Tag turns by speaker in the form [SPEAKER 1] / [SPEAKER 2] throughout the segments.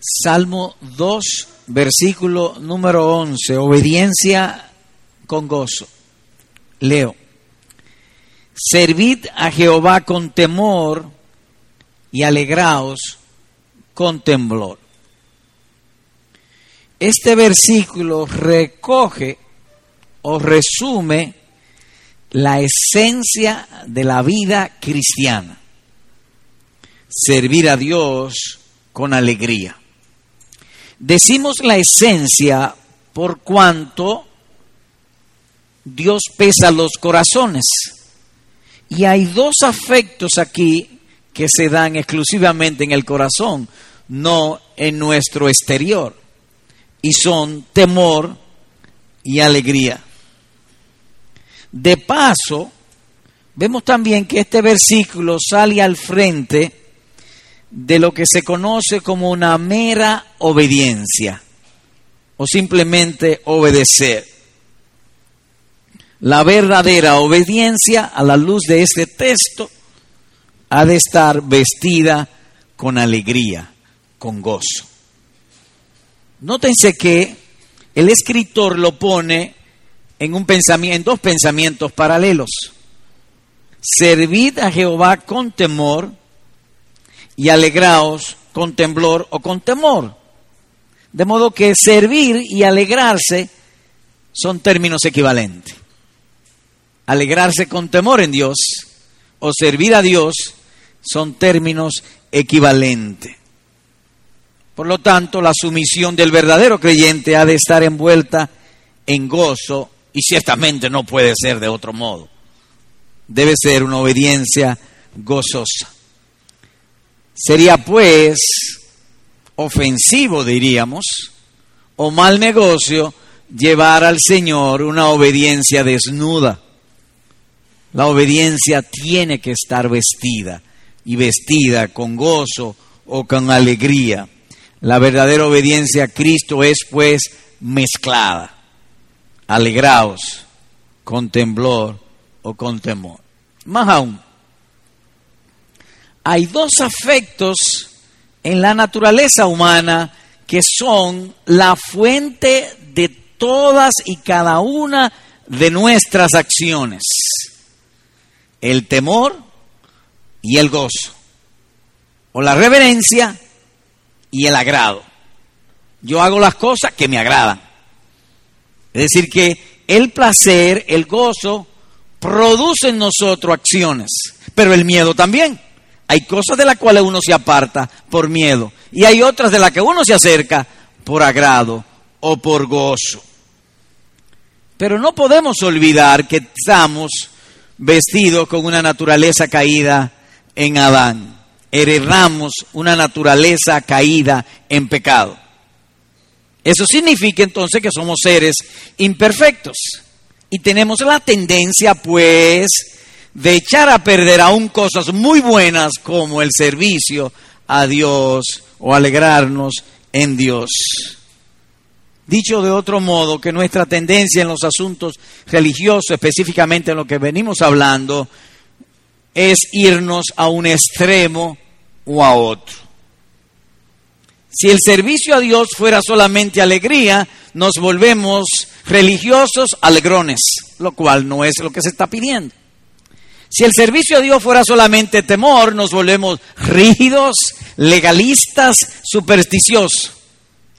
[SPEAKER 1] Salmo 2, versículo número 11, obediencia con gozo. Leo, servid a Jehová con temor y alegraos con temblor. Este versículo recoge o resume la esencia de la vida cristiana. Servir a Dios con alegría. Decimos la esencia por cuanto Dios pesa los corazones. Y hay dos afectos aquí que se dan exclusivamente en el corazón, no en nuestro exterior. Y son temor y alegría. De paso, vemos también que este versículo sale al frente de lo que se conoce como una mera obediencia o simplemente obedecer. La verdadera obediencia a la luz de este texto ha de estar vestida con alegría, con gozo. Nótense que el escritor lo pone en, un pensamiento, en dos pensamientos paralelos. Servid a Jehová con temor y alegraos con temblor o con temor. De modo que servir y alegrarse son términos equivalentes. Alegrarse con temor en Dios o servir a Dios son términos equivalentes. Por lo tanto, la sumisión del verdadero creyente ha de estar envuelta en gozo y ciertamente no puede ser de otro modo. Debe ser una obediencia gozosa. Sería pues ofensivo, diríamos, o mal negocio llevar al Señor una obediencia desnuda. La obediencia tiene que estar vestida y vestida con gozo o con alegría. La verdadera obediencia a Cristo es pues mezclada. Alegraos con temblor o con temor. Más aún, hay dos afectos en la naturaleza humana que son la fuente de todas y cada una de nuestras acciones. El temor y el gozo. O la reverencia y el agrado. Yo hago las cosas que me agradan. Es decir, que el placer, el gozo, produce en nosotros acciones, pero el miedo también. Hay cosas de las cuales uno se aparta por miedo y hay otras de las que uno se acerca por agrado o por gozo. Pero no podemos olvidar que estamos vestidos con una naturaleza caída en Adán. Heredamos una naturaleza caída en pecado. Eso significa entonces que somos seres imperfectos y tenemos la tendencia pues de echar a perder aún cosas muy buenas como el servicio a Dios o alegrarnos en Dios. Dicho de otro modo, que nuestra tendencia en los asuntos religiosos, específicamente en lo que venimos hablando, es irnos a un extremo o a otro. Si el servicio a Dios fuera solamente alegría, nos volvemos religiosos alegrones, lo cual no es lo que se está pidiendo. Si el servicio a Dios fuera solamente temor, nos volvemos rígidos, legalistas, supersticiosos.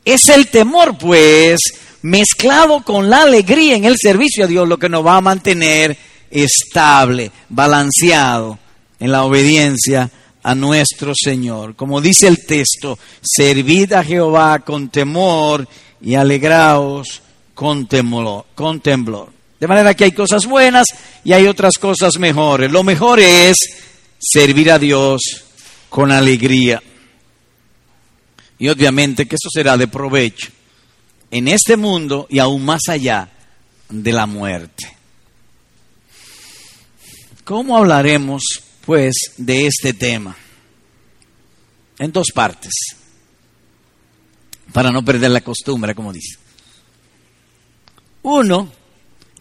[SPEAKER 1] Es el temor, pues, mezclado con la alegría en el servicio a Dios, lo que nos va a mantener estable, balanceado en la obediencia a nuestro Señor. Como dice el texto, servid a Jehová con temor y alegraos con temblor. Con temblor. De manera que hay cosas buenas y hay otras cosas mejores. Lo mejor es servir a Dios con alegría. Y obviamente que eso será de provecho en este mundo y aún más allá de la muerte. ¿Cómo hablaremos, pues, de este tema? En dos partes, para no perder la costumbre, como dice. Uno,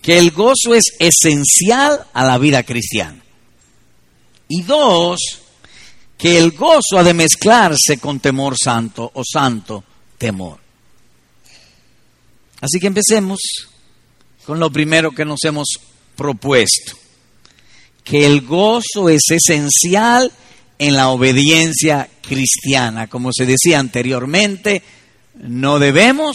[SPEAKER 1] que el gozo es esencial a la vida cristiana. Y dos, que el gozo ha de mezclarse con temor santo o santo temor. Así que empecemos con lo primero que nos hemos propuesto, que el gozo es esencial en la obediencia cristiana. Como se decía anteriormente, no debemos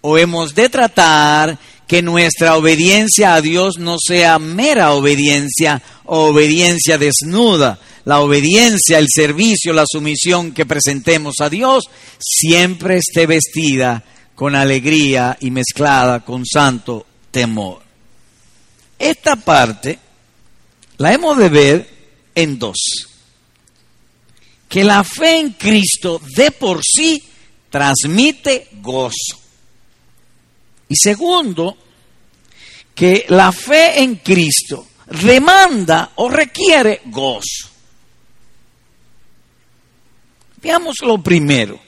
[SPEAKER 1] o hemos de tratar que nuestra obediencia a Dios no sea mera obediencia o obediencia desnuda. La obediencia, el servicio, la sumisión que presentemos a Dios siempre esté vestida con alegría y mezclada con santo temor. Esta parte la hemos de ver en dos. Que la fe en Cristo de por sí transmite gozo. Y segundo, que la fe en Cristo demanda o requiere gozo. Veamos lo primero.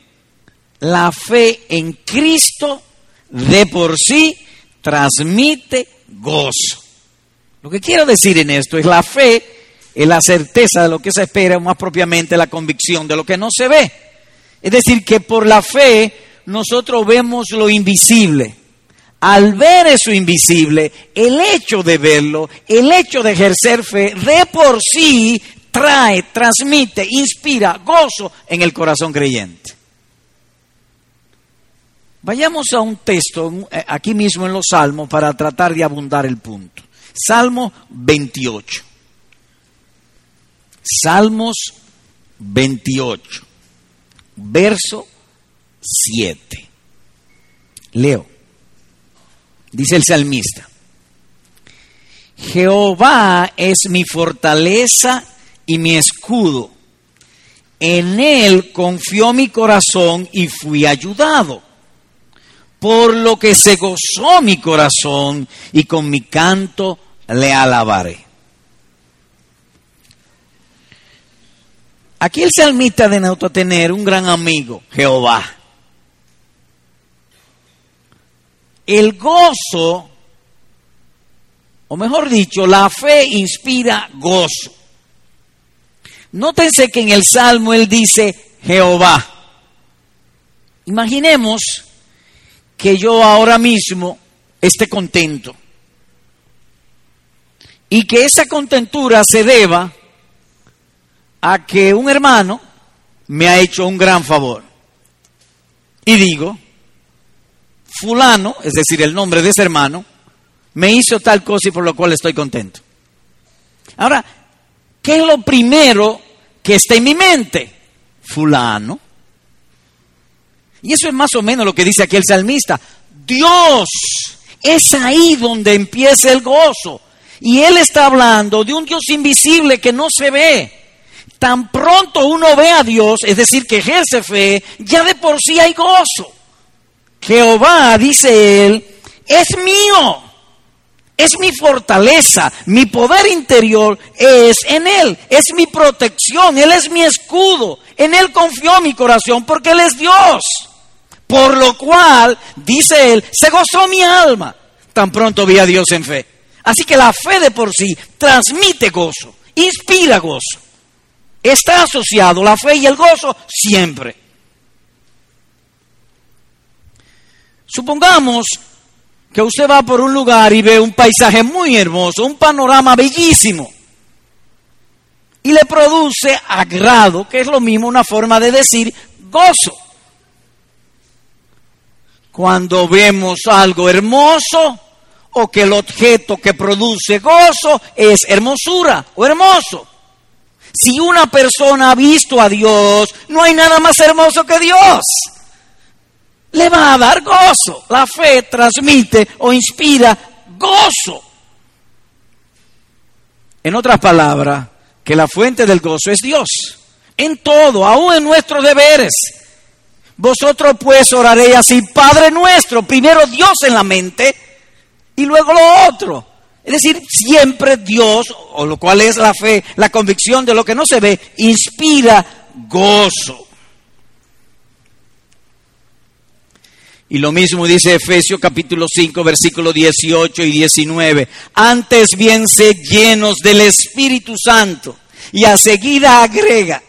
[SPEAKER 1] La fe en Cristo de por sí transmite gozo. Lo que quiero decir en esto es la fe es la certeza de lo que se espera, más propiamente la convicción de lo que no se ve. Es decir, que por la fe nosotros vemos lo invisible. Al ver eso invisible, el hecho de verlo, el hecho de ejercer fe, de por sí trae, transmite, inspira gozo en el corazón creyente. Vayamos a un texto eh, aquí mismo en los Salmos para tratar de abundar el punto. Salmo 28. Salmos 28, verso 7. Leo. Dice el salmista. Jehová es mi fortaleza y mi escudo. En él confió mi corazón y fui ayudado por lo que se gozó mi corazón y con mi canto le alabaré. Aquí el salmista denota tener un gran amigo, Jehová. El gozo, o mejor dicho, la fe inspira gozo. Nótense que en el Salmo él dice Jehová. Imaginemos que yo ahora mismo esté contento. Y que esa contentura se deba a que un hermano me ha hecho un gran favor. Y digo, fulano, es decir, el nombre de ese hermano, me hizo tal cosa y por lo cual estoy contento. Ahora, ¿qué es lo primero que está en mi mente? Fulano. Y eso es más o menos lo que dice aquí el salmista. Dios es ahí donde empieza el gozo. Y él está hablando de un Dios invisible que no se ve. Tan pronto uno ve a Dios, es decir, que ejerce fe, ya de por sí hay gozo. Jehová, dice él, es mío, es mi fortaleza, mi poder interior es en él, es mi protección, él es mi escudo, en él confió mi corazón porque él es Dios. Por lo cual, dice él, se gozó mi alma. Tan pronto vi a Dios en fe. Así que la fe de por sí transmite gozo, inspira gozo. Está asociado la fe y el gozo siempre. Supongamos que usted va por un lugar y ve un paisaje muy hermoso, un panorama bellísimo, y le produce agrado, que es lo mismo una forma de decir gozo cuando vemos algo hermoso o que el objeto que produce gozo es hermosura o hermoso. Si una persona ha visto a Dios, no hay nada más hermoso que Dios. Le va a dar gozo. La fe transmite o inspira gozo. En otras palabras, que la fuente del gozo es Dios. En todo, aún en nuestros deberes, vosotros pues oraréis así, Padre nuestro, primero Dios en la mente y luego lo otro. Es decir, siempre Dios, o lo cual es la fe, la convicción de lo que no se ve, inspira gozo. Y lo mismo dice Efesios capítulo 5, versículos 18 y 19. Antes bien, sed llenos del Espíritu Santo. Y a seguida agrega,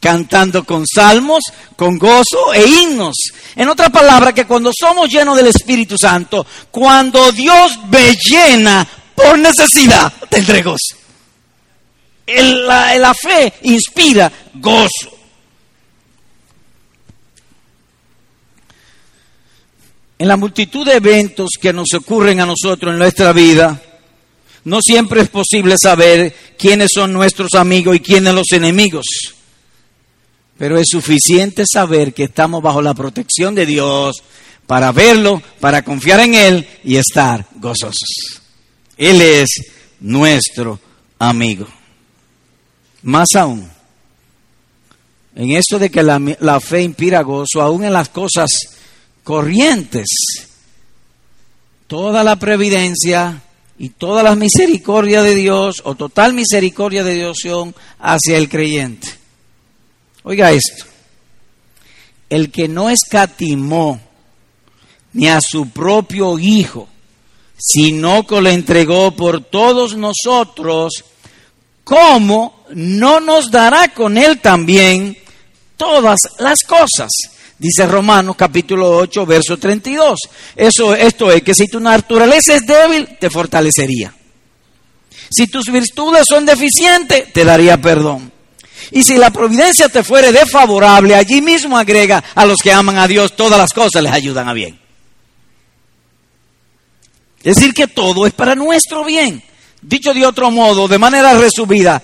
[SPEAKER 1] cantando con salmos, con gozo e himnos. En otra palabra, que cuando somos llenos del Espíritu Santo, cuando Dios me llena por necesidad, tendré gozo. la, la fe inspira gozo. En la multitud de eventos que nos ocurren a nosotros en nuestra vida, no siempre es posible saber quiénes son nuestros amigos y quiénes los enemigos. Pero es suficiente saber que estamos bajo la protección de Dios para verlo, para confiar en Él y estar gozosos. Él es nuestro amigo. Más aún, en eso de que la, la fe inspira gozo, aún en las cosas corrientes, toda la previdencia y toda la misericordia de Dios o total misericordia de Dios son hacia el creyente. Oiga esto, el que no escatimó ni a su propio Hijo, sino que lo entregó por todos nosotros, ¿cómo no nos dará con él también todas las cosas? Dice Romanos capítulo 8, verso 32. Eso, esto es que si tu naturaleza es débil, te fortalecería. Si tus virtudes son deficientes, te daría perdón. Y si la providencia te fuere desfavorable, allí mismo agrega a los que aman a Dios, todas las cosas les ayudan a bien. Es decir, que todo es para nuestro bien. Dicho de otro modo, de manera resumida,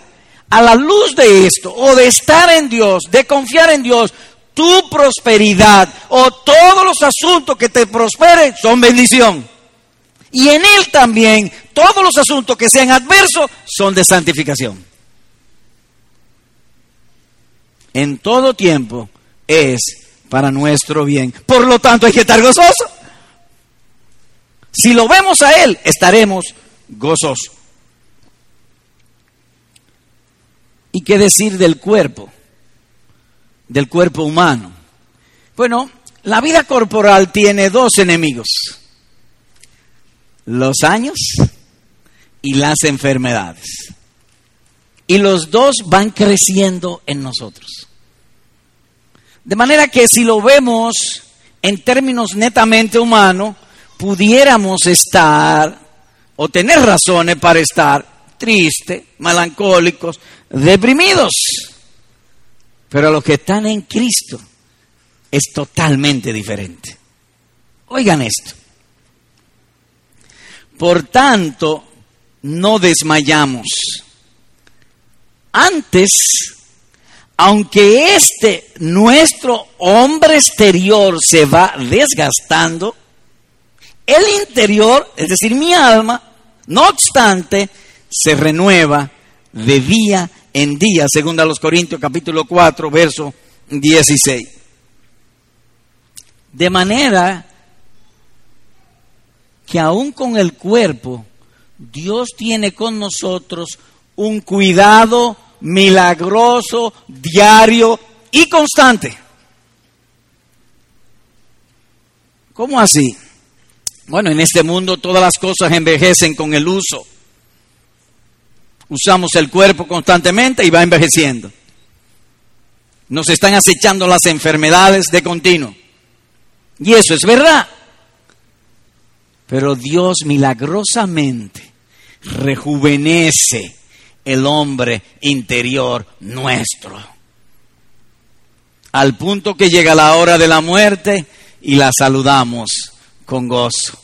[SPEAKER 1] a la luz de esto, o de estar en Dios, de confiar en Dios, tu prosperidad o todos los asuntos que te prosperen son bendición. Y en Él también todos los asuntos que sean adversos son de santificación. En todo tiempo es para nuestro bien. Por lo tanto hay que estar gozoso. Si lo vemos a Él, estaremos gozosos. ¿Y qué decir del cuerpo? Del cuerpo humano. Bueno, la vida corporal tiene dos enemigos, los años y las enfermedades. Y los dos van creciendo en nosotros. De manera que si lo vemos en términos netamente humanos, pudiéramos estar o tener razones para estar tristes, melancólicos, deprimidos. Pero los que están en Cristo es totalmente diferente. Oigan esto. Por tanto, no desmayamos. Antes, aunque este nuestro hombre exterior se va desgastando, el interior, es decir, mi alma, no obstante, se renueva de día en día, según a los Corintios capítulo 4, verso 16. De manera que aún con el cuerpo, Dios tiene con nosotros un cuidado milagroso, diario y constante. ¿Cómo así? Bueno, en este mundo todas las cosas envejecen con el uso usamos el cuerpo constantemente y va envejeciendo. Nos están acechando las enfermedades de continuo. Y eso es verdad. Pero Dios milagrosamente rejuvenece el hombre interior nuestro. Al punto que llega la hora de la muerte y la saludamos con gozo.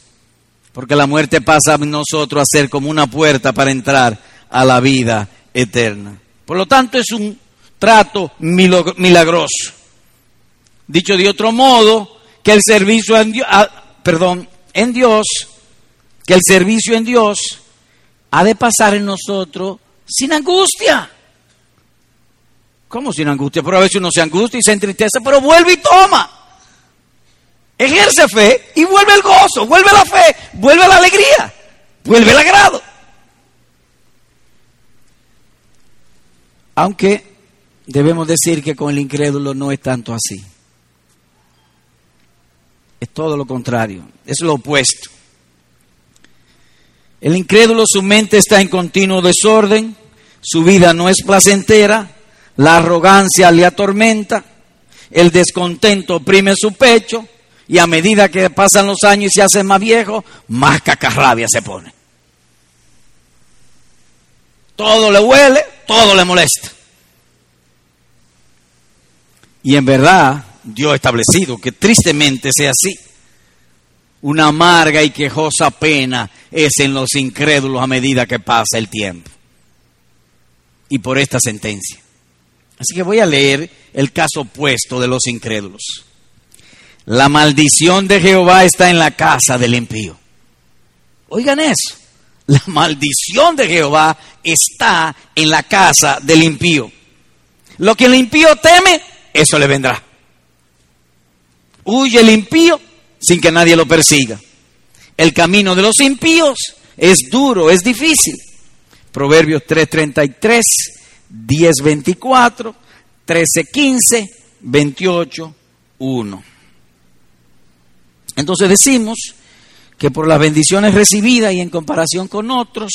[SPEAKER 1] Porque la muerte pasa a nosotros a ser como una puerta para entrar a la vida eterna. Por lo tanto, es un trato milagroso. Dicho de otro modo, que el servicio en Dios, perdón, en Dios, que el servicio en Dios ha de pasar en nosotros sin angustia. ¿Cómo sin angustia? Pero a veces uno se angustia y se entristece, pero vuelve y toma. Ejerce fe y vuelve el gozo, vuelve la fe, vuelve la alegría, vuelve el agrado. Aunque debemos decir que con el incrédulo no es tanto así. Es todo lo contrario, es lo opuesto. El incrédulo, su mente está en continuo desorden, su vida no es placentera, la arrogancia le atormenta, el descontento oprime su pecho y a medida que pasan los años y se hace más viejo, más cacarrabia se pone. Todo le huele, todo le molesta. Y en verdad, Dios ha establecido que tristemente sea así. Una amarga y quejosa pena es en los incrédulos a medida que pasa el tiempo. Y por esta sentencia. Así que voy a leer el caso opuesto de los incrédulos. La maldición de Jehová está en la casa del impío. Oigan eso. La maldición de Jehová está en la casa del impío. Lo que el impío teme, eso le vendrá. Huye el impío sin que nadie lo persiga. El camino de los impíos es duro, es difícil. Proverbios 3:33, 10:24, 13:15, 28:1. Entonces decimos que por las bendiciones recibidas y en comparación con otros,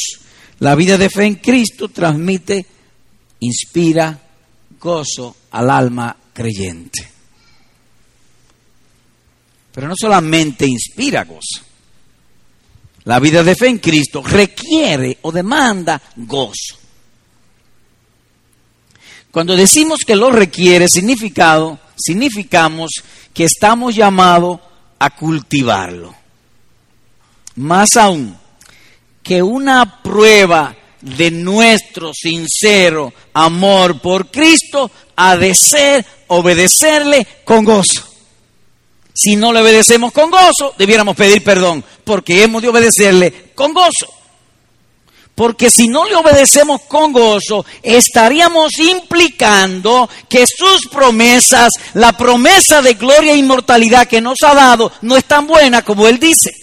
[SPEAKER 1] la vida de fe en Cristo transmite, inspira gozo al alma creyente. Pero no solamente inspira gozo. La vida de fe en Cristo requiere o demanda gozo. Cuando decimos que lo requiere, significado, significamos que estamos llamados a cultivarlo. Más aún, que una prueba de nuestro sincero amor por Cristo ha de ser obedecerle con gozo. Si no le obedecemos con gozo, debiéramos pedir perdón, porque hemos de obedecerle con gozo. Porque si no le obedecemos con gozo, estaríamos implicando que sus promesas, la promesa de gloria e inmortalidad que nos ha dado, no es tan buena como Él dice.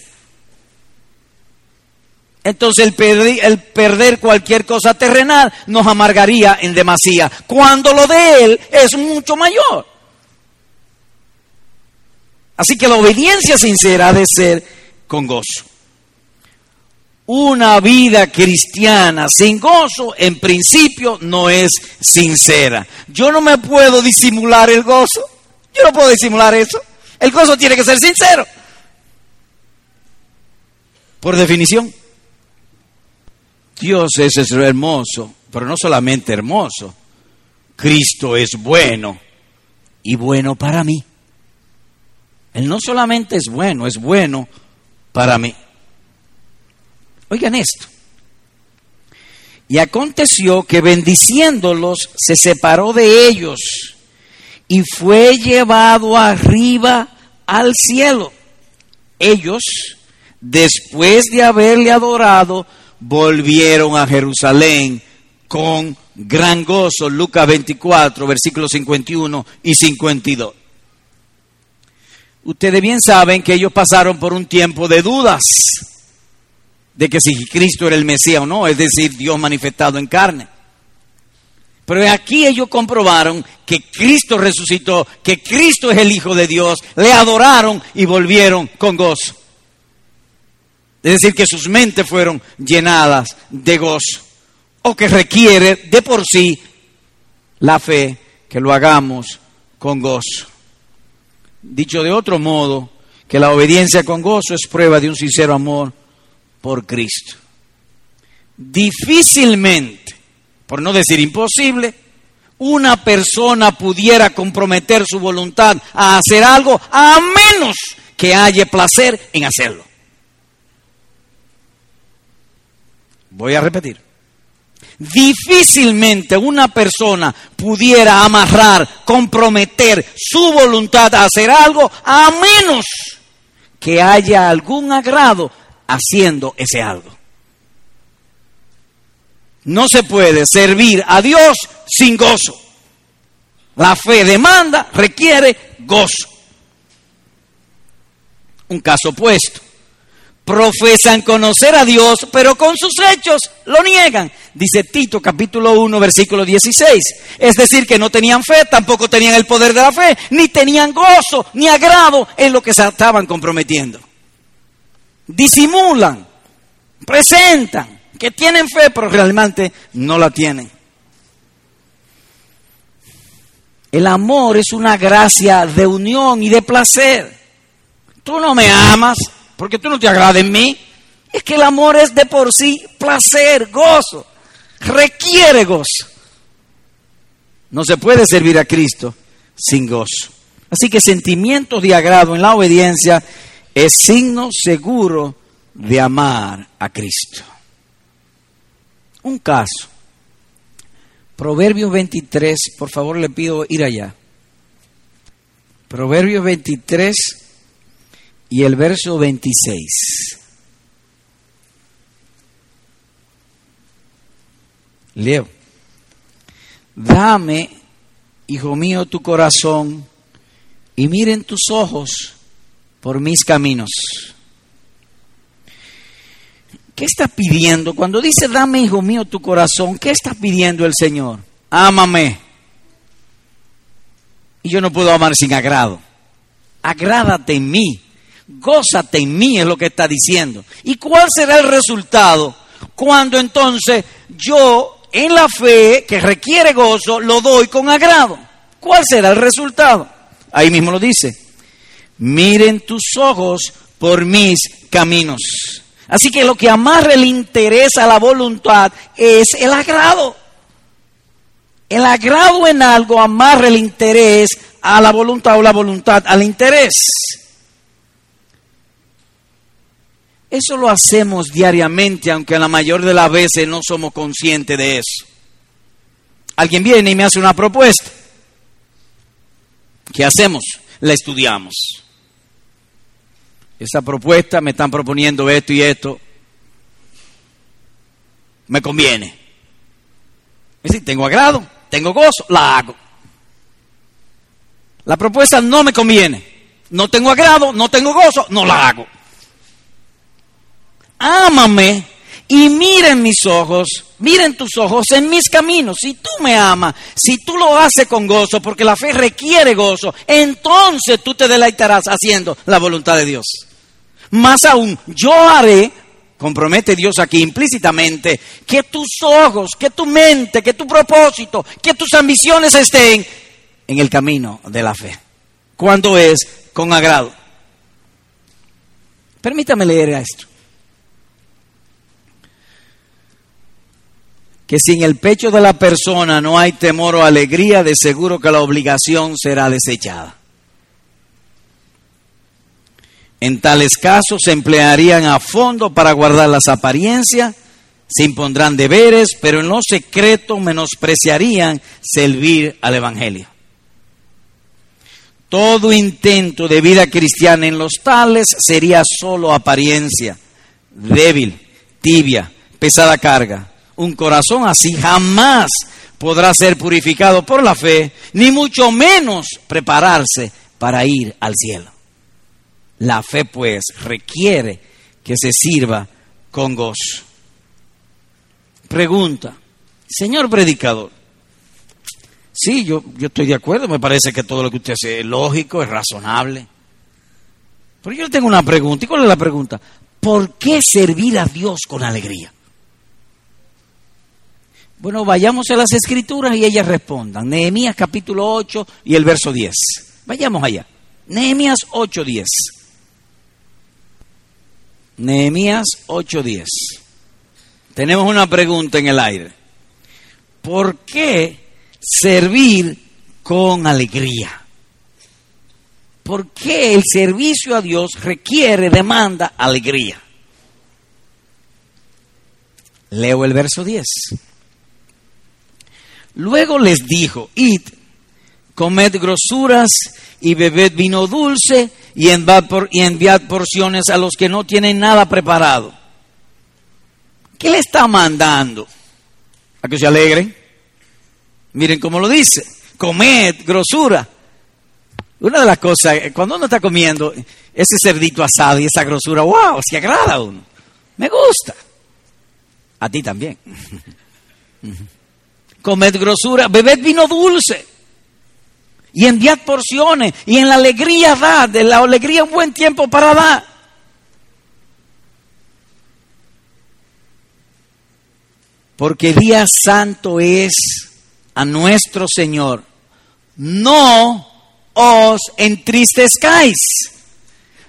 [SPEAKER 1] Entonces el perder, cualquier cosa terrenal nos amargaría en demasía, cuando lo de Él es mucho mayor. Así que la obediencia sincera ha de ser con gozo. Una vida cristiana sin gozo, en principio, no es sincera. Yo no me puedo disimular el gozo. Yo no puedo disimular eso. El gozo tiene que ser sincero. Por definición. Dios es, hermoso, pero no solamente hermoso. Cristo es bueno y bueno para mí. Él no solamente es bueno, es bueno para mí. Oigan esto. Y aconteció que bendiciéndolos se separó de ellos y fue llevado arriba al cielo. Ellos, después de haberle adorado, volvieron a Jerusalén con gran gozo. Lucas 24, versículos 51 y 52. Ustedes bien saben que ellos pasaron por un tiempo de dudas de que si Cristo era el Mesías o no, es decir, Dios manifestado en carne. Pero aquí ellos comprobaron que Cristo resucitó, que Cristo es el Hijo de Dios, le adoraron y volvieron con gozo. Es decir, que sus mentes fueron llenadas de gozo, o que requiere de por sí la fe que lo hagamos con gozo. Dicho de otro modo, que la obediencia con gozo es prueba de un sincero amor por Cristo. Difícilmente, por no decir imposible, una persona pudiera comprometer su voluntad a hacer algo a menos que haya placer en hacerlo. Voy a repetir difícilmente una persona pudiera amarrar, comprometer su voluntad a hacer algo, a menos que haya algún agrado haciendo ese algo. No se puede servir a Dios sin gozo. La fe demanda, requiere gozo. Un caso opuesto profesan conocer a Dios, pero con sus hechos lo niegan. Dice Tito capítulo 1 versículo 16. Es decir, que no tenían fe, tampoco tenían el poder de la fe, ni tenían gozo, ni agrado en lo que se estaban comprometiendo. Disimulan, presentan que tienen fe, pero realmente no la tienen. El amor es una gracia de unión y de placer. Tú no me amas porque tú no te agrada en mí. Es que el amor es de por sí placer, gozo. Requiere gozo. No se puede servir a Cristo sin gozo. Así que sentimientos de agrado en la obediencia es signo seguro de amar a Cristo. Un caso. Proverbios 23, por favor le pido ir allá. Proverbios 23 y el verso 26. Leo. Dame, hijo mío, tu corazón y miren tus ojos por mis caminos. ¿Qué está pidiendo? Cuando dice, dame, hijo mío, tu corazón, ¿qué está pidiendo el Señor? Ámame. Y yo no puedo amar sin agrado. Agrádate en mí. Gózate en mí es lo que está diciendo. ¿Y cuál será el resultado cuando entonces yo, en la fe que requiere gozo, lo doy con agrado? ¿Cuál será el resultado? Ahí mismo lo dice. Miren tus ojos por mis caminos. Así que lo que amarre el interés a la voluntad es el agrado. El agrado en algo amarra el interés a la voluntad o la voluntad al interés. Eso lo hacemos diariamente, aunque la mayor de las veces no somos conscientes de eso. Alguien viene y me hace una propuesta. ¿Qué hacemos? La estudiamos. Esa propuesta me están proponiendo esto y esto. Me conviene. Es decir, tengo agrado, tengo gozo, la hago. La propuesta no me conviene. No tengo agrado, no tengo gozo, no la hago. Ámame y miren mis ojos, miren tus ojos en mis caminos. Si tú me amas, si tú lo haces con gozo, porque la fe requiere gozo, entonces tú te deleitarás haciendo la voluntad de Dios. Más aún, yo haré, compromete Dios aquí implícitamente, que tus ojos, que tu mente, que tu propósito, que tus ambiciones estén en el camino de la fe. Cuando es con agrado. Permítame leer esto. Que si en el pecho de la persona no hay temor o alegría, de seguro que la obligación será desechada. En tales casos se emplearían a fondo para guardar las apariencias, se impondrán deberes, pero en lo secreto menospreciarían servir al Evangelio. Todo intento de vida cristiana en los tales sería solo apariencia, débil, tibia, pesada carga un corazón así jamás podrá ser purificado por la fe, ni mucho menos prepararse para ir al cielo. La fe pues requiere que se sirva con gozo. Pregunta, señor predicador, sí, yo, yo estoy de acuerdo, me parece que todo lo que usted hace es lógico, es razonable. Pero yo tengo una pregunta, ¿y cuál es la pregunta? ¿Por qué servir a Dios con alegría? Bueno, vayamos a las escrituras y ellas respondan. Nehemías capítulo 8 y el verso 10. Vayamos allá. Nehemías 8:10. Nehemías 8:10. Tenemos una pregunta en el aire. ¿Por qué servir con alegría? ¿Por qué el servicio a Dios requiere, demanda alegría? Leo el verso 10. Luego les dijo, id, comed grosuras y bebed vino dulce y enviad, porciones a los que no tienen nada preparado. ¿Qué le está mandando? A que se alegren. Miren cómo lo dice. Comed grosura. Una de las cosas, cuando uno está comiendo ese cerdito asado y esa grosura, wow, se agrada a uno. Me gusta. A ti también. comed grosura, bebed vino dulce y enviad porciones y en la alegría da, de la alegría un buen tiempo para dar. Porque día santo es a nuestro Señor. no os entristezcáis.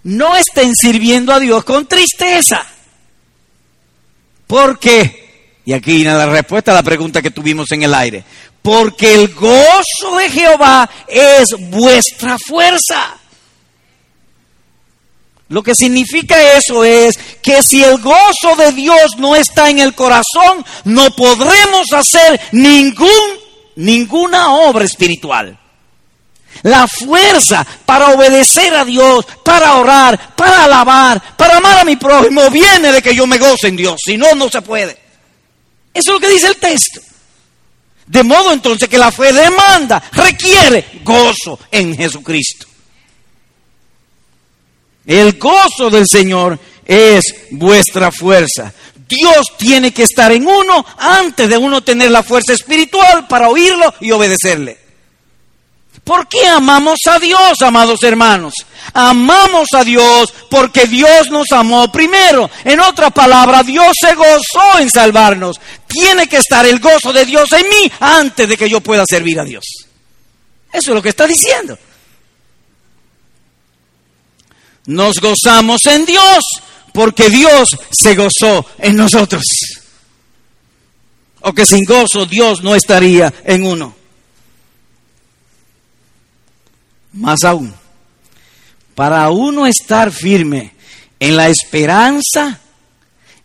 [SPEAKER 1] No estén sirviendo a Dios con tristeza. ¿Por qué? Y aquí viene la respuesta a la pregunta que tuvimos en el aire. Porque el gozo de Jehová es vuestra fuerza. Lo que significa eso es que si el gozo de Dios no está en el corazón, no podremos hacer ningún, ninguna obra espiritual. La fuerza para obedecer a Dios, para orar, para alabar, para amar a mi prójimo, viene de que yo me goce en Dios. Si no, no se puede. Eso es lo que dice el texto. De modo entonces que la fe demanda, requiere gozo en Jesucristo. El gozo del Señor es vuestra fuerza. Dios tiene que estar en uno antes de uno tener la fuerza espiritual para oírlo y obedecerle. ¿Por qué amamos a Dios, amados hermanos? Amamos a Dios porque Dios nos amó primero. En otra palabra, Dios se gozó en salvarnos. Tiene que estar el gozo de Dios en mí antes de que yo pueda servir a Dios. Eso es lo que está diciendo. Nos gozamos en Dios porque Dios se gozó en nosotros. O que sin gozo Dios no estaría en uno. Más aún, para uno estar firme en la esperanza,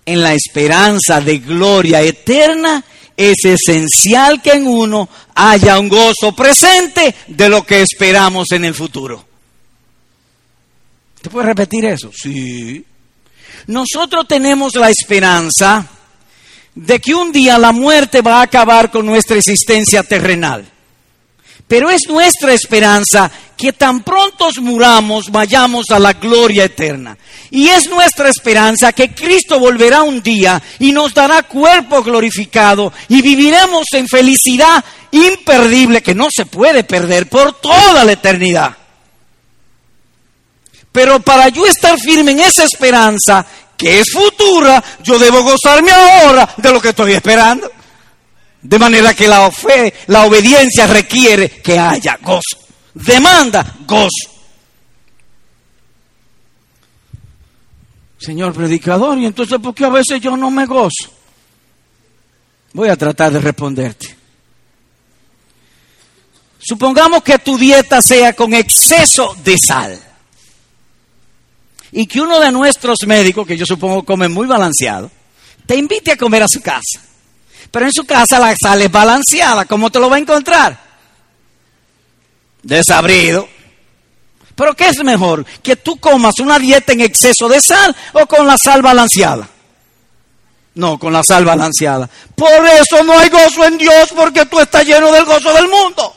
[SPEAKER 1] en la esperanza de gloria eterna, es esencial que en uno haya un gozo presente de lo que esperamos en el futuro. ¿Te puedes repetir eso? Sí. Nosotros tenemos la esperanza de que un día la muerte va a acabar con nuestra existencia terrenal. Pero es nuestra esperanza que tan prontos muramos vayamos a la gloria eterna. Y es nuestra esperanza que Cristo volverá un día y nos dará cuerpo glorificado y viviremos en felicidad imperdible que no se puede perder por toda la eternidad. Pero para yo estar firme en esa esperanza, que es futura, yo debo gozarme ahora de lo que estoy esperando. De manera que la fe, la obediencia requiere que haya gozo. Demanda gozo. Señor predicador, ¿y entonces por qué a veces yo no me gozo? Voy a tratar de responderte. Supongamos que tu dieta sea con exceso de sal y que uno de nuestros médicos, que yo supongo come muy balanceado, te invite a comer a su casa. Pero en su casa la sal es balanceada. ¿Cómo te lo va a encontrar? Desabrido. Pero ¿qué es mejor? ¿Que tú comas una dieta en exceso de sal o con la sal balanceada? No, con la sal balanceada. Por eso no hay gozo en Dios porque tú estás lleno del gozo del mundo.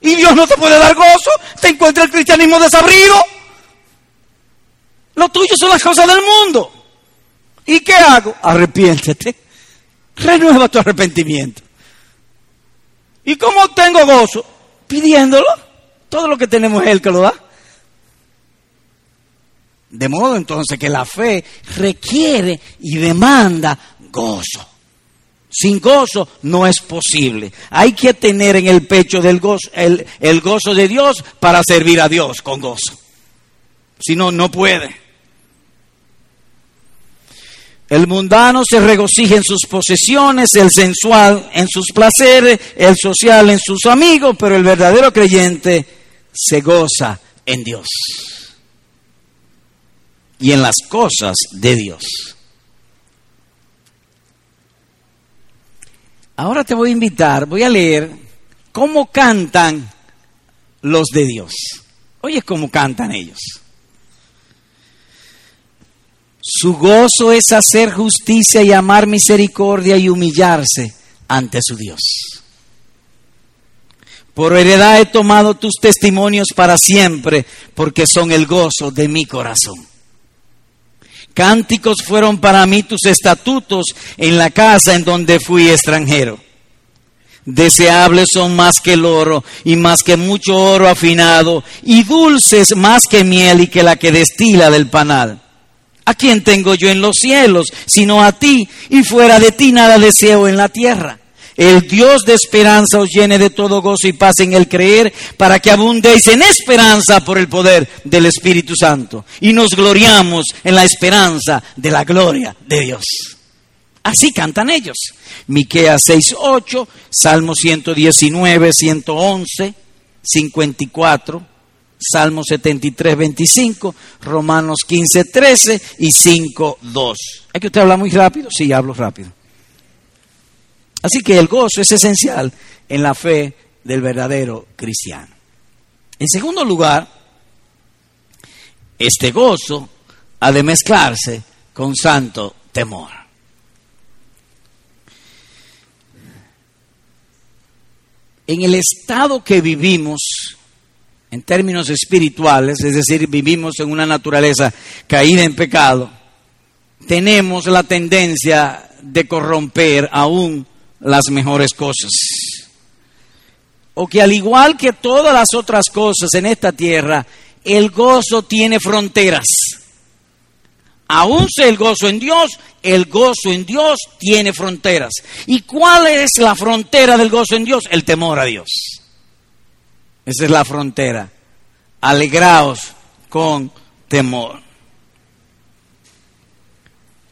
[SPEAKER 1] Y Dios no te puede dar gozo. Te encuentra el cristianismo desabrido. Lo tuyo son las cosas del mundo. ¿Y qué hago? Arrepiéntete. Renueva tu arrepentimiento. ¿Y cómo tengo gozo? Pidiéndolo. Todo lo que tenemos es Él que lo da. De modo entonces que la fe requiere y demanda gozo. Sin gozo no es posible. Hay que tener en el pecho del gozo, el, el gozo de Dios para servir a Dios con gozo. Si no, no puede. El mundano se regocija en sus posesiones, el sensual en sus placeres, el social en sus amigos, pero el verdadero creyente se goza en Dios y en las cosas de Dios. Ahora te voy a invitar, voy a leer cómo cantan los de Dios. Oye, cómo cantan ellos. Su gozo es hacer justicia y amar misericordia y humillarse ante su Dios. Por heredad he tomado tus testimonios para siempre, porque son el gozo de mi corazón. Cánticos fueron para mí tus estatutos en la casa en donde fui extranjero. Deseables son más que el oro y más que mucho oro afinado y dulces más que miel y que la que destila del panal. ¿A quién tengo yo en los cielos, sino a ti? Y fuera de ti nada deseo en la tierra. El Dios de esperanza os llene de todo gozo y paz en el creer, para que abundéis en esperanza por el poder del Espíritu Santo. Y nos gloriamos en la esperanza de la gloria de Dios. Así cantan ellos. Miqueas 6:8, Salmo 119, 111, 54, Salmo 73, 25, Romanos 15, 13 y 5, 2. ¿Es que usted habla muy rápido? Sí, hablo rápido. Así que el gozo es esencial en la fe del verdadero cristiano. En segundo lugar, este gozo ha de mezclarse con santo temor. En el estado que vivimos, en términos espirituales, es decir, vivimos en una naturaleza caída en pecado, tenemos la tendencia de corromper aún las mejores cosas. O que al igual que todas las otras cosas en esta tierra, el gozo tiene fronteras. Aún sea el gozo en Dios, el gozo en Dios tiene fronteras. ¿Y cuál es la frontera del gozo en Dios? El temor a Dios. Esa es la frontera. Alegraos con temor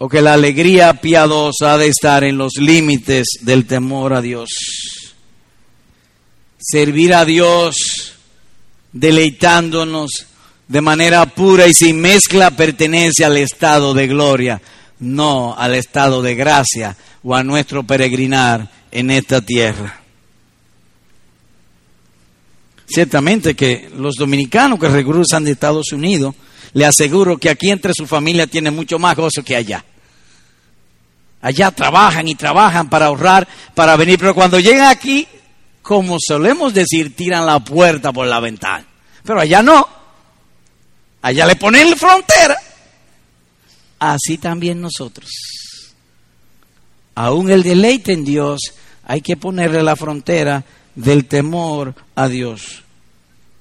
[SPEAKER 1] o que la alegría piadosa ha de estar en los límites del temor a Dios. Servir a Dios deleitándonos de manera pura y sin mezcla pertenece al estado de gloria, no al estado de gracia o a nuestro peregrinar en esta tierra. Ciertamente que los dominicanos que regresan de Estados Unidos, le aseguro que aquí entre su familia tiene mucho más gozo que allá. Allá trabajan y trabajan para ahorrar, para venir, pero cuando llegan aquí, como solemos decir, tiran la puerta por la ventana. Pero allá no. Allá le ponen frontera. Así también nosotros. Aún el deleite en Dios, hay que ponerle la frontera del temor a Dios.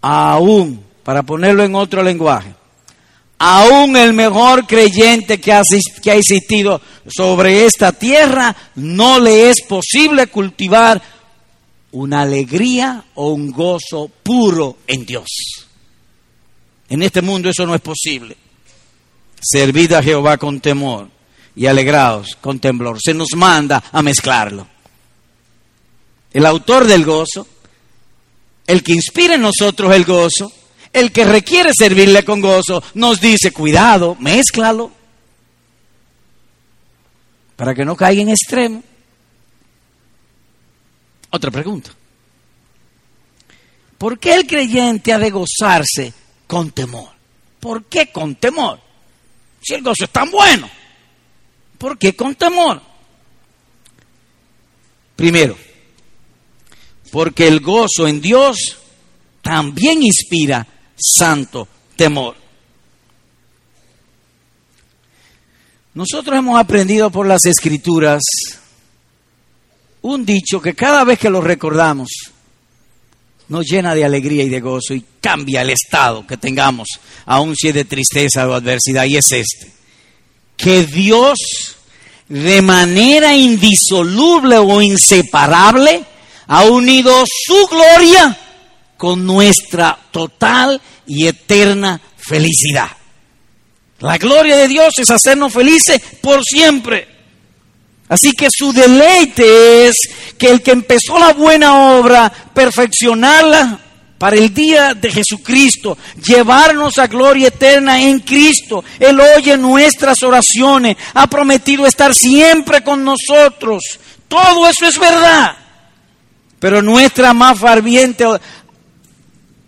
[SPEAKER 1] Aún, para ponerlo en otro lenguaje, aún el mejor creyente que ha, que ha existido sobre esta tierra, no le es posible cultivar una alegría o un gozo puro en Dios. En este mundo eso no es posible. Servid a Jehová con temor y alegraos con temblor. Se nos manda a mezclarlo. El autor del gozo, el que inspira en nosotros el gozo, el que requiere servirle con gozo nos dice, cuidado, mézclalo, para que no caiga en extremo. Otra pregunta. ¿Por qué el creyente ha de gozarse con temor? ¿Por qué con temor? Si el gozo es tan bueno, ¿por qué con temor? Primero, porque el gozo en Dios también inspira santo temor. Nosotros hemos aprendido por las escrituras un dicho que cada vez que lo recordamos nos llena de alegría y de gozo y cambia el estado que tengamos, aun si es de tristeza o adversidad, y es este, que Dios de manera indisoluble o inseparable ha unido su gloria con nuestra total y eterna felicidad. La gloria de Dios es hacernos felices por siempre. Así que su deleite es que el que empezó la buena obra, perfeccionarla para el día de Jesucristo, llevarnos a gloria eterna en Cristo. Él oye nuestras oraciones, ha prometido estar siempre con nosotros. Todo eso es verdad. Pero nuestra más ferviente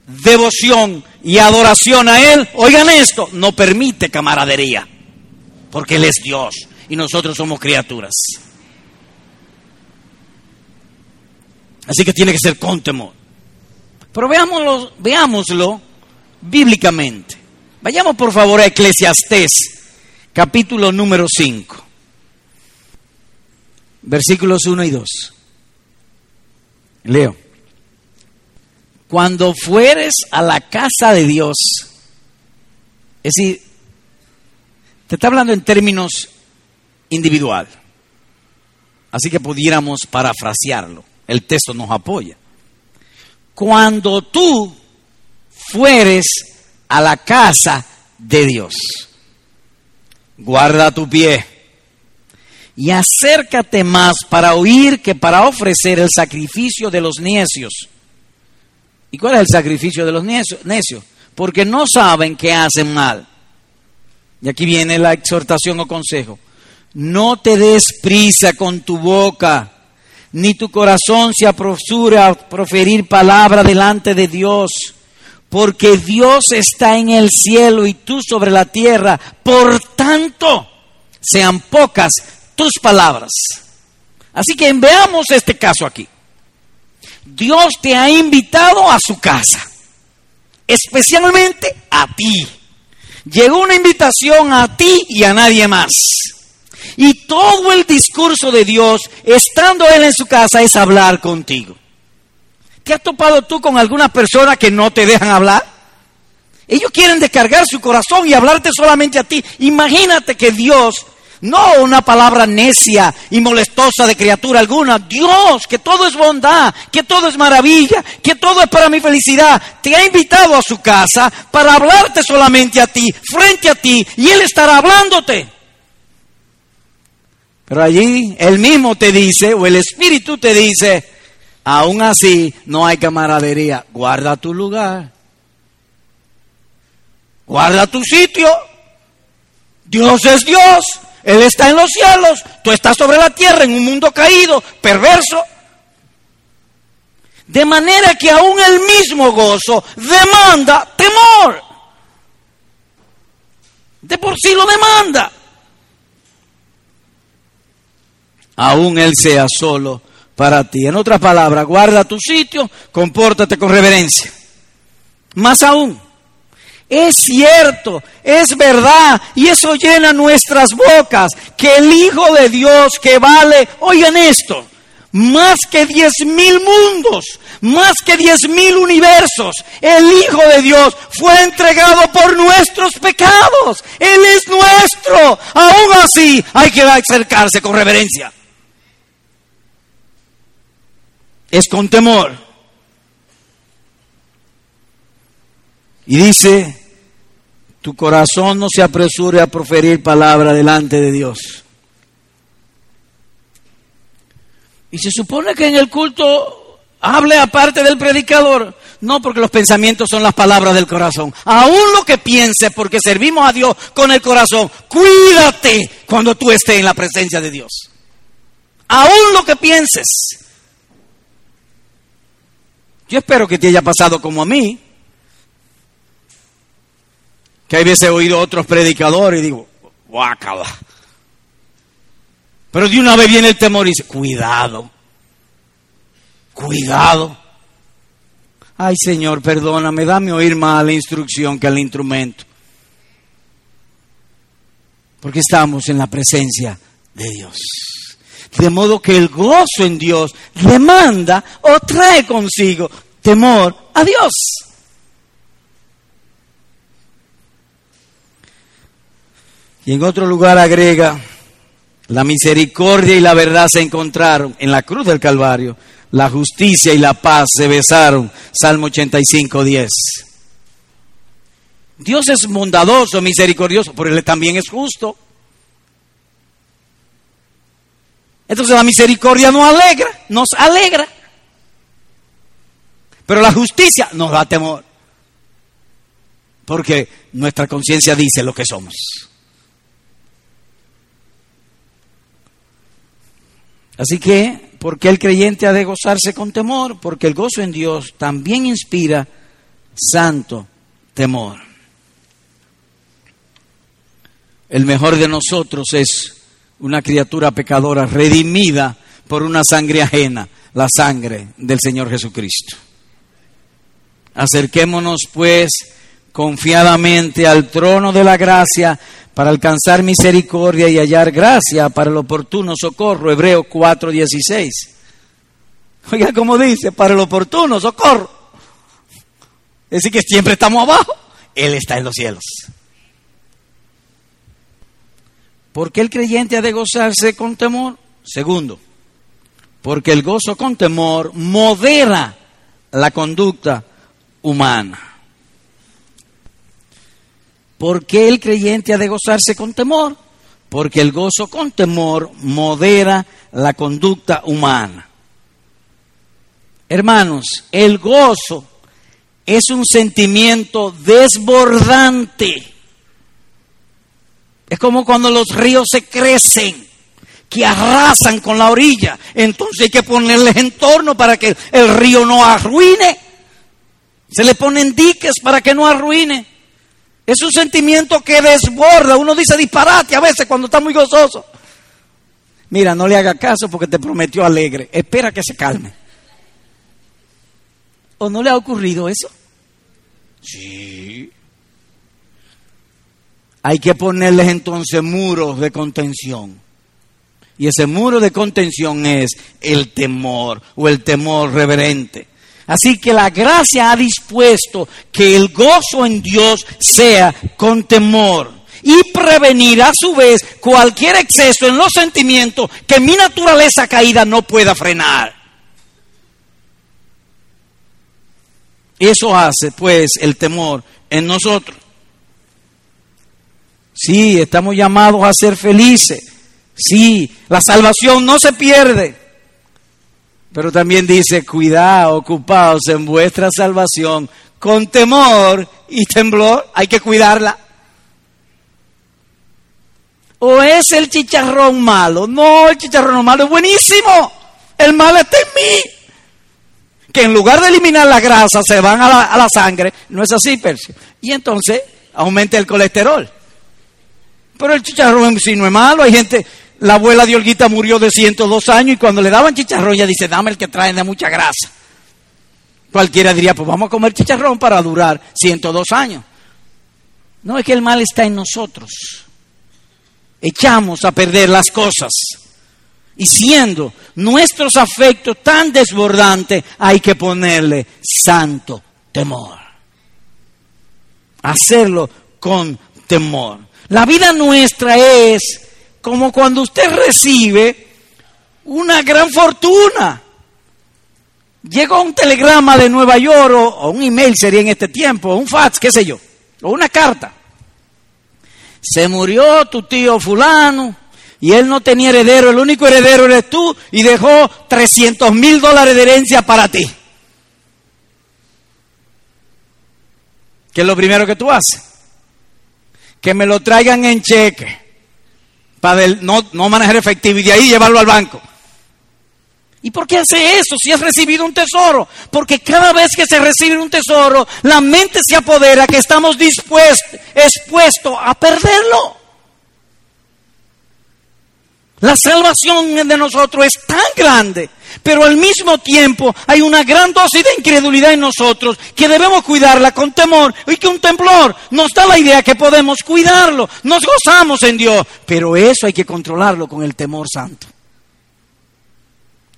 [SPEAKER 1] devoción y adoración a Él, oigan esto, no permite camaradería, porque Él es Dios y nosotros somos criaturas. Así que tiene que ser con temor. Pero veámoslo, veámoslo bíblicamente. Vayamos por favor a Eclesiastés, capítulo número 5, versículos 1 y 2. Leo cuando fueres a la casa de Dios, es decir, te está hablando en términos individual. Así que pudiéramos parafrasearlo. El texto nos apoya. Cuando tú fueres a la casa de Dios, guarda tu pie y acércate más para oír que para ofrecer el sacrificio de los necios. ¿Y cuál es el sacrificio de los necios? Porque no saben que hacen mal. Y aquí viene la exhortación o consejo. No te des prisa con tu boca, ni tu corazón se apresura a proferir palabra delante de Dios, porque Dios está en el cielo y tú sobre la tierra. Por tanto, sean pocas tus palabras. Así que veamos este caso aquí. Dios te ha invitado a su casa, especialmente a ti. Llegó una invitación a ti y a nadie más. Y todo el discurso de Dios, estando Él en su casa, es hablar contigo. ¿Te has topado tú con algunas personas que no te dejan hablar? Ellos quieren descargar su corazón y hablarte solamente a ti. Imagínate que Dios, no una palabra necia y molestosa de criatura alguna, Dios, que todo es bondad, que todo es maravilla, que todo es para mi felicidad, te ha invitado a su casa para hablarte solamente a ti, frente a ti, y Él estará hablándote. Pero allí Él mismo te dice, o el Espíritu te dice, aún así no hay camaradería, guarda tu lugar, guarda tu sitio, Dios es Dios, Él está en los cielos, tú estás sobre la tierra en un mundo caído, perverso. De manera que aún el mismo gozo demanda temor. De por sí lo demanda aún Él sea solo para ti. En otras palabras, guarda tu sitio, compórtate con reverencia. Más aún, es cierto, es verdad, y eso llena nuestras bocas, que el Hijo de Dios que vale, oigan esto, más que diez mil mundos, más que diez mil universos, el Hijo de Dios fue entregado por nuestros pecados, Él es nuestro, aún así hay que acercarse con reverencia. es con temor. Y dice, tu corazón no se apresure a proferir palabra delante de Dios. Y se supone que en el culto hable aparte del predicador. No, porque los pensamientos son las palabras del corazón. Aún lo que piense, porque servimos a Dios con el corazón. Cuídate cuando tú estés en la presencia de Dios. Aún lo que pienses. Yo espero que te haya pasado como a mí, que hay veces oído otros predicadores y digo, guácala. Pero de una vez viene el temor y dice, cuidado, cuidado. Ay Señor, perdóname, dame oír más la instrucción que al instrumento. Porque estamos en la presencia de Dios. De modo que el gozo en Dios demanda o trae consigo temor a Dios. Y en otro lugar agrega, la misericordia y la verdad se encontraron en la cruz del Calvario, la justicia y la paz se besaron. Salmo 85, 10. Dios es bondadoso, misericordioso, pero Él también es justo. Entonces la misericordia nos alegra, nos alegra. Pero la justicia nos da temor. Porque nuestra conciencia dice lo que somos. Así que, ¿por qué el creyente ha de gozarse con temor? Porque el gozo en Dios también inspira santo temor. El mejor de nosotros es una criatura pecadora redimida por una sangre ajena, la sangre del Señor Jesucristo. Acerquémonos pues confiadamente al trono de la gracia para alcanzar misericordia y hallar gracia para el oportuno socorro. Hebreo 4:16. Oiga, como dice, para el oportuno socorro. Es decir, que siempre estamos abajo, Él está en los cielos. ¿Por qué el creyente ha de gozarse con temor? Segundo, porque el gozo con temor modera la conducta humana. ¿Por qué el creyente ha de gozarse con temor? Porque el gozo con temor modera la conducta humana. Hermanos, el gozo es un sentimiento desbordante. Es como cuando los ríos se crecen, que arrasan con la orilla. Entonces hay que ponerles entorno para que el río no arruine. Se le ponen diques para que no arruine. Es un sentimiento que desborda. Uno dice disparate a veces cuando está muy gozoso. Mira, no le haga caso porque te prometió alegre. Espera que se calme. ¿O no le ha ocurrido eso? Sí. Hay que ponerles entonces muros de contención. Y ese muro de contención es el temor o el temor reverente. Así que la gracia ha dispuesto que el gozo en Dios sea con temor y prevenir a su vez cualquier exceso en los sentimientos que mi naturaleza caída no pueda frenar. Eso hace pues el temor en nosotros. Sí, estamos llamados a ser felices. Sí, la salvación no se pierde. Pero también dice, cuidado, ocupados en vuestra salvación con temor y temblor. Hay que cuidarla. ¿O es el chicharrón malo? No, el chicharrón malo es buenísimo. El mal está en mí. Que en lugar de eliminar la grasa se van a la, a la sangre. No es así, Percio. Y entonces aumenta el colesterol. Pero el chicharrón sí no es malo. Hay gente, la abuela de Olguita murió de 102 años y cuando le daban chicharrón ella dice, dame el que trae de mucha grasa. Cualquiera diría, pues vamos a comer chicharrón para durar 102 años. No es que el mal está en nosotros. Echamos a perder las cosas. Y siendo nuestros afectos tan desbordantes, hay que ponerle santo temor. Hacerlo con temor. La vida nuestra es como cuando usted recibe una gran fortuna. Llegó un telegrama de Nueva York o, un email sería en este tiempo, un fax, qué sé yo, o una carta. Se murió tu tío fulano y él no tenía heredero, el único heredero eres tú y dejó 300 mil dólares de herencia para ti. ¿Qué es lo primero que tú haces? Que me lo traigan en cheque para no, no manejar efectivo y de ahí llevarlo al banco. ¿Y por qué hace eso si has recibido un tesoro? Porque cada vez que se recibe un tesoro, la mente se apodera que estamos dispuestos, expuestos a perderlo. La salvación de nosotros es tan grande, pero al mismo tiempo hay una gran dosis de incredulidad en nosotros que debemos cuidarla con temor y que un temblor nos da la idea que podemos cuidarlo, nos gozamos en Dios, pero eso hay que controlarlo con el temor santo.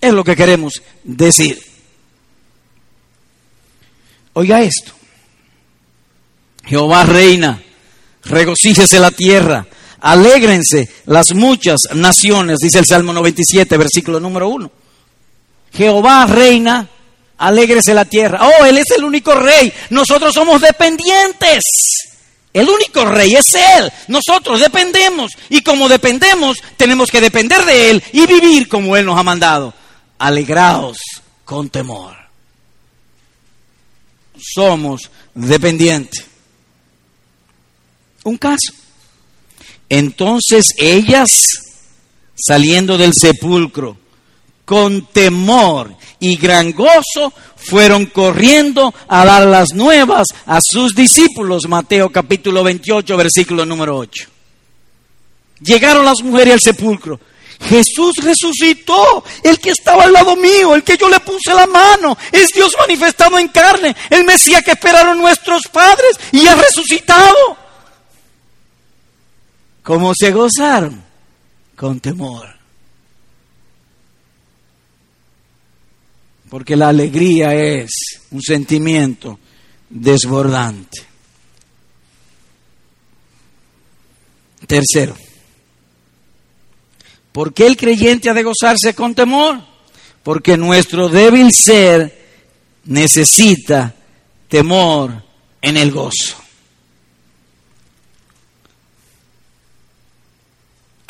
[SPEAKER 1] Es lo que queremos decir. Oiga esto. Jehová reina, regocíjese la tierra, alégrense las muchas naciones, dice el Salmo 97, versículo número 1. Jehová reina, alégrese la tierra. Oh, Él es el único rey. Nosotros somos dependientes. El único rey es Él. Nosotros dependemos. Y como dependemos, tenemos que depender de Él y vivir como Él nos ha mandado alegraos con temor. Somos dependientes. Un caso. Entonces ellas, saliendo del sepulcro, con temor y gran gozo, fueron corriendo a dar las nuevas a sus discípulos. Mateo capítulo 28, versículo número 8. Llegaron las mujeres al sepulcro Jesús resucitó, el que estaba al lado mío, el que yo le puse la mano, es Dios manifestado en carne, el Mesías que esperaron nuestros padres y ha resucitado. ¿Cómo se gozaron? Con temor. Porque la alegría es un sentimiento desbordante. Tercero, ¿Por qué el creyente ha de gozarse con temor? porque nuestro débil ser necesita temor en el gozo.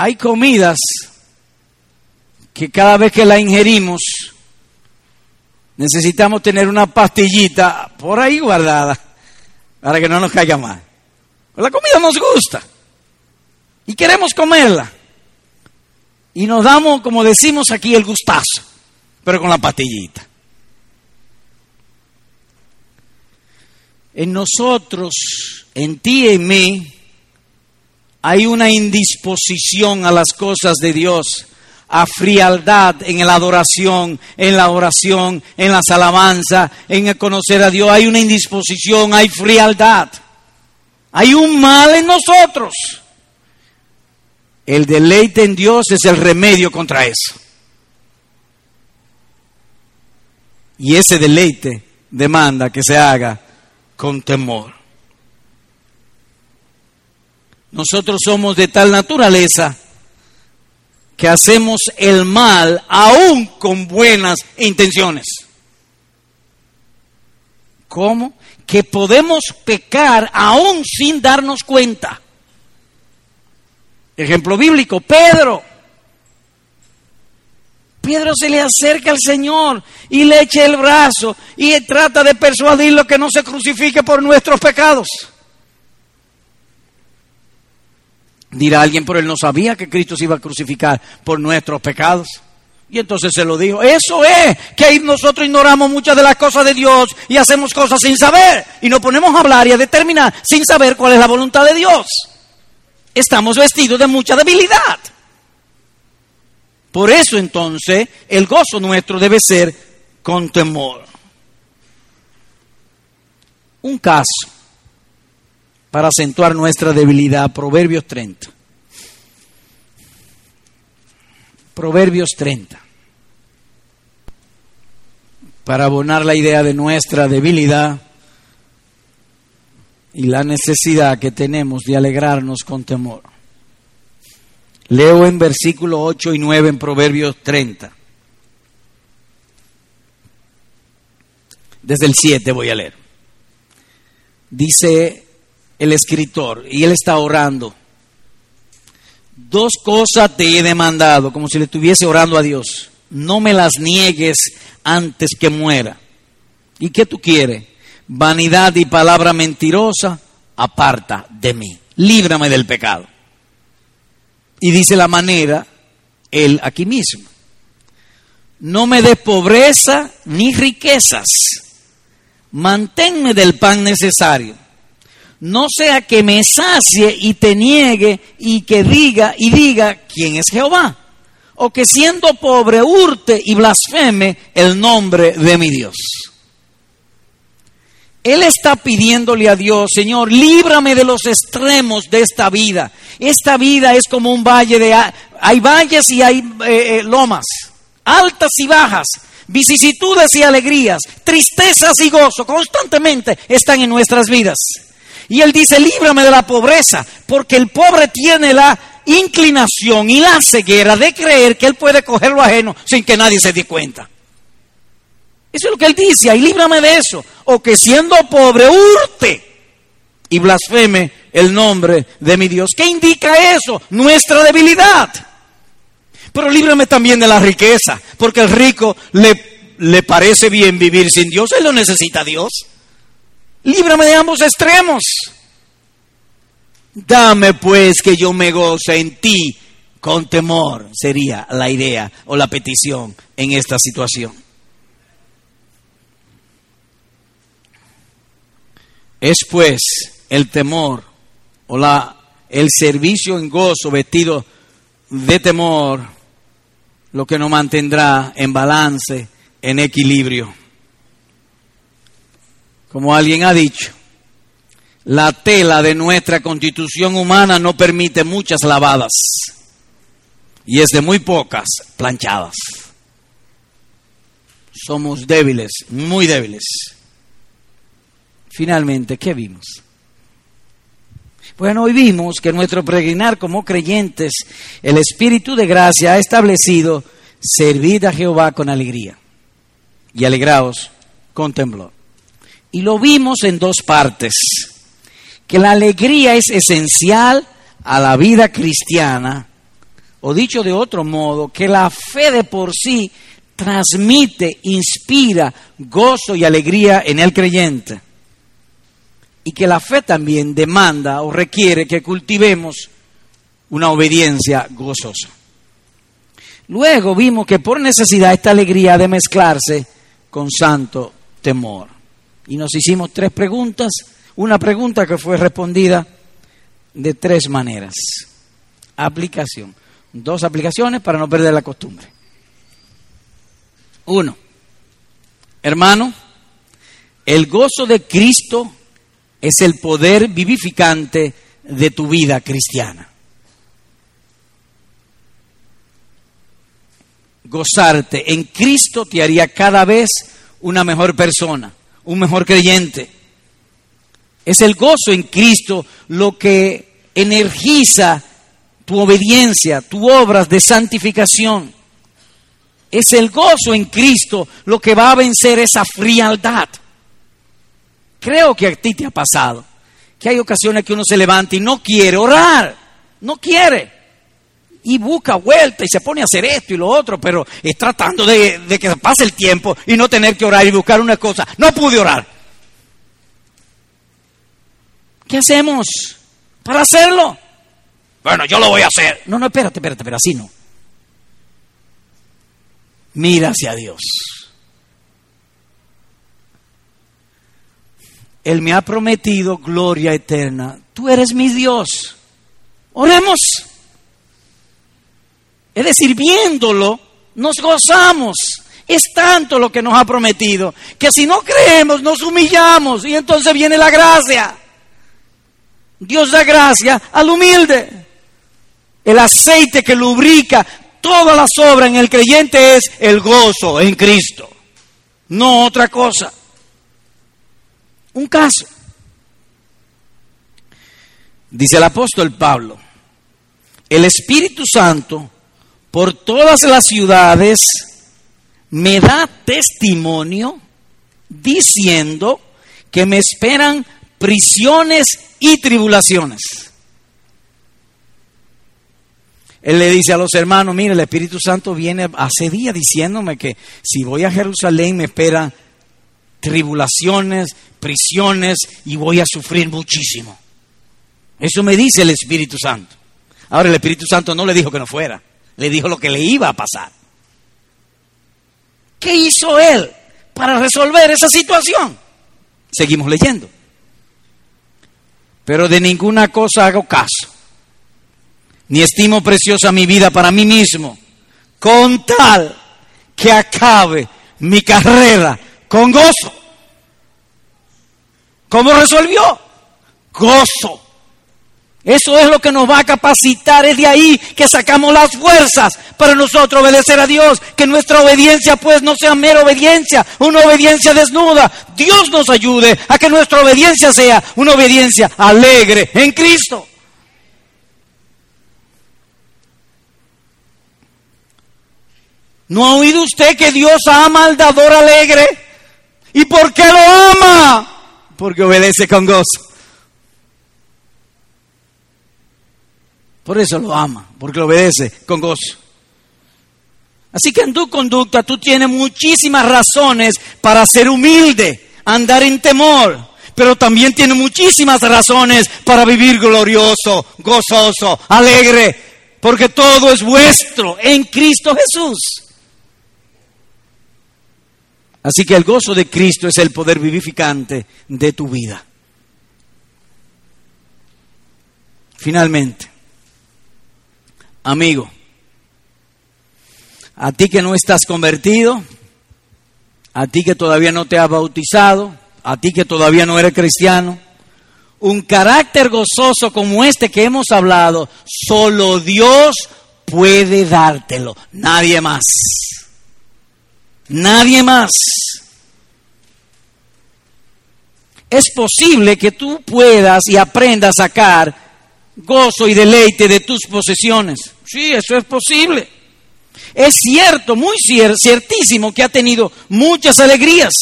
[SPEAKER 1] Hay comidas que cada vez que la ingerimos necesitamos tener una pastillita por ahí guardada para que no nos caiga mal. la comida nos gusta y queremos comerla. Y nos damos, como decimos aquí, el gustazo, pero con la pastillita. En nosotros, en ti y en mí, hay una indisposición a las cosas de Dios, a frialdad en la adoración, en la oración, en las alabanzas, en el conocer a Dios. Hay una indisposición, hay frialdad. Hay un mal en nosotros. El deleite en Dios es el remedio contra eso. Y ese deleite demanda que se haga con temor. Nosotros somos de tal naturaleza que hacemos el mal aún con buenas intenciones. ¿Cómo? Que podemos pecar aún sin darnos cuenta. Ejemplo bíblico, Pedro. Pedro se le acerca al Señor y le echa el brazo y trata de persuadirlo que no se crucifique por nuestros pecados. Dirá alguien, pero él no sabía que Cristo se iba a crucificar por nuestros pecados. Y entonces se lo dijo, eso es que nosotros ignoramos muchas de las cosas de Dios y hacemos cosas sin saber y nos ponemos a hablar y a determinar sin saber cuál es la voluntad de Dios. Estamos vestidos de mucha debilidad. Por eso entonces el gozo nuestro debe ser con temor. Un caso para acentuar nuestra debilidad. Proverbios 30. Proverbios 30. Para abonar la idea de nuestra debilidad y la necesidad que tenemos de alegrarnos con temor. Leo en versículo 8 y 9 en Proverbios 30. Desde el 7 voy a leer. Dice el escritor y él está orando. Dos cosas te he demandado, como si le estuviese orando a Dios. No me las niegues antes que muera. ¿Y qué tú quieres? Vanidad y palabra mentirosa, aparta de mí. Líbrame del pecado. Y dice la manera, él aquí mismo. No me des pobreza ni riquezas. Manténme del pan necesario no sea que me sacie y te niegue y que diga y diga quién es Jehová, o que siendo pobre hurte y blasfeme el nombre de mi Dios. Él está pidiéndole a Dios, Señor, líbrame de los extremos de esta vida. Esta vida es como un valle de... Hay valles y hay eh, eh, lomas, altas y bajas, vicisitudes y alegrías, tristezas y gozo, constantemente están en nuestras vidas. Y él dice, líbrame de la pobreza, porque el pobre tiene la inclinación y la ceguera de creer que él puede coger lo ajeno sin que nadie se dé cuenta. Eso es lo que él dice, y líbrame de eso. O que siendo pobre hurte y blasfeme el nombre de mi Dios. ¿Qué indica eso? Nuestra debilidad. Pero líbrame también de la riqueza, porque el rico le, le parece bien vivir sin Dios, él lo necesita Dios. Líbrame de ambos extremos. Dame pues que yo me goce en ti con temor, sería la idea o la petición en esta situación. Es pues el temor o la, el servicio en gozo vestido de temor lo que nos mantendrá en balance, en equilibrio. Como alguien ha dicho, la tela de nuestra constitución humana no permite muchas lavadas y es de muy pocas planchadas. Somos débiles, muy débiles. Finalmente, ¿qué vimos? Bueno, hoy vimos que nuestro peregrinar como creyentes, el Espíritu de gracia ha establecido servid a Jehová con alegría y alegraos con temblor. Y lo vimos en dos partes, que la alegría es esencial a la vida cristiana, o dicho de otro modo, que la fe de por sí transmite, inspira gozo y alegría en el creyente. Y que la fe también demanda o requiere que cultivemos una obediencia gozosa. Luego vimos que por necesidad esta alegría ha de mezclarse con santo temor. Y nos hicimos tres preguntas, una pregunta que fue respondida de tres maneras. Aplicación. Dos aplicaciones para no perder la costumbre. Uno, hermano, el gozo de Cristo es el poder vivificante de tu vida cristiana. Gozarte en Cristo te haría cada vez una mejor persona, un mejor creyente. Es el gozo en Cristo lo que energiza tu obediencia, tu obras de santificación. Es el gozo en Cristo lo que va a vencer esa frialdad. Creo que a ti te ha pasado que hay ocasiones que uno se levanta y no quiere orar, no quiere. Y busca vuelta y se pone a hacer esto y lo otro, pero es tratando de, que pase el tiempo y no tener que orar y buscar una cosa. No pude orar. ¿Qué hacemos para hacerlo? Bueno, yo lo voy a hacer. No, no, espérate, espérate, pero así no mira hacia Dios. Él me ha prometido gloria eterna. Tú eres mi Dios. Oremos. Es decir, viéndolo, nos gozamos. Es tanto lo que nos ha prometido que si no creemos, nos humillamos y entonces viene la gracia. Dios da gracia al humilde. El aceite que lubrica todas las obras en el creyente es el gozo en Cristo, no otra cosa. Un caso. Dice el apóstol Pablo, el Espíritu Santo por todas las ciudades me da testimonio diciendo que me esperan prisiones y tribulaciones. Él le dice a los hermanos, mire, el Espíritu Santo viene hace días diciéndome que si voy a Jerusalén me esperan tribulaciones, prisiones y voy a sufrir muchísimo. Eso me dice el Espíritu Santo. Ahora el Espíritu Santo no le dijo que no fuera, le dijo lo que le iba a pasar. ¿Qué hizo él para resolver esa situación? Seguimos leyendo. Pero de ninguna cosa hago caso ni estimo preciosa mi vida para mí mismo, con tal que acabe mi carrera con gozo. ¿Cómo resolvió? Gozo. Eso es lo que nos va a capacitar, es de ahí que sacamos las fuerzas para nosotros obedecer a Dios, que nuestra obediencia pues no sea mera obediencia, una obediencia desnuda. Dios nos ayude a que nuestra obediencia sea una obediencia alegre en Cristo. ¿No ha oído usted que Dios ama al dador alegre? ¿Y por qué lo ama? Porque obedece con gozo. Por eso lo ama, porque lo obedece con gozo. Así que en tu conducta tú tienes muchísimas razones para ser humilde, andar en temor, pero también tienes muchísimas razones para vivir glorioso, gozoso, alegre, porque todo es vuestro en Cristo Jesús. Así que el gozo de Cristo es el poder vivificante de tu vida. Finalmente, amigo, a ti que no estás convertido, a ti que todavía no te has bautizado, a ti que todavía no eres cristiano, un carácter gozoso como este que hemos hablado, solo Dios puede dártelo, nadie más. Nadie más. Es posible que tú puedas y aprendas a sacar gozo y deleite de tus posesiones. Sí, eso es posible. Es cierto, muy ciertísimo que ha tenido muchas alegrías.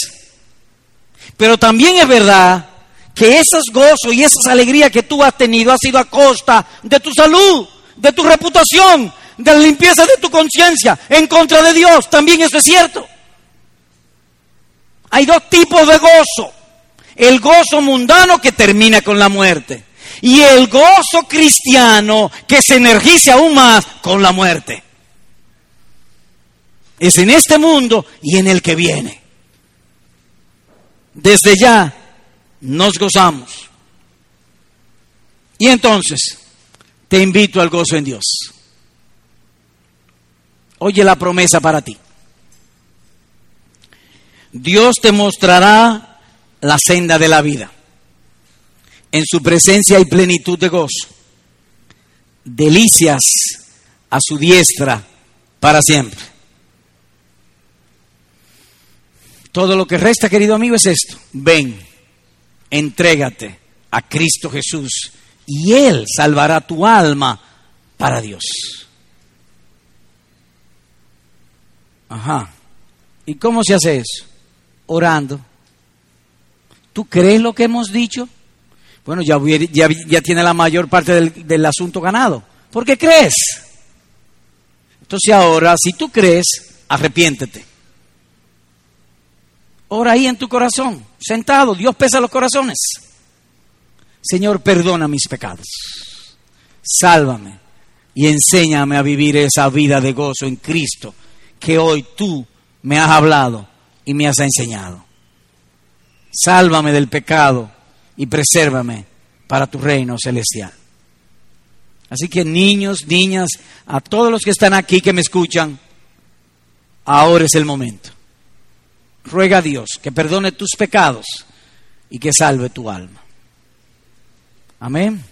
[SPEAKER 1] Pero también es verdad que esos gozos y esas alegrías que tú has tenido ha sido a costa de tu salud, de tu reputación, de la limpieza de tu conciencia en contra de Dios. También eso es cierto. Hay dos tipos de gozo. El gozo mundano que termina con la muerte. Y el gozo cristiano que se energiza aún más con la muerte. Es en este mundo y en el que viene. Desde ya nos gozamos. Y entonces, te invito al gozo en Dios. Oye la promesa para ti. Dios te mostrará la senda de la vida. En su presencia hay plenitud de gozo, delicias a su diestra para siempre. Todo lo que resta, querido amigo, es esto. Ven, entrégate a Cristo Jesús y Él salvará tu alma para Dios. Ajá. ¿Y cómo se hace eso? Orando. ¿Tú crees lo que hemos dicho? Bueno, ya, tiene la mayor parte del, del asunto ganado. ¿Por qué crees? Entonces ahora, si tú crees, arrepiéntete. Ora ahí en tu corazón, sentado, Dios pesa los corazones. Señor, perdona mis pecados. Sálvame y enséñame a vivir esa vida de gozo en Cristo que hoy tú me has hablado y me has enseñado. Sálvame del pecado y presérvame para tu reino celestial. Así que niños, niñas, a todos los que están aquí que me escuchan, ahora es el momento ruega a Dios que perdone tus pecados y que salve tu alma. Amén.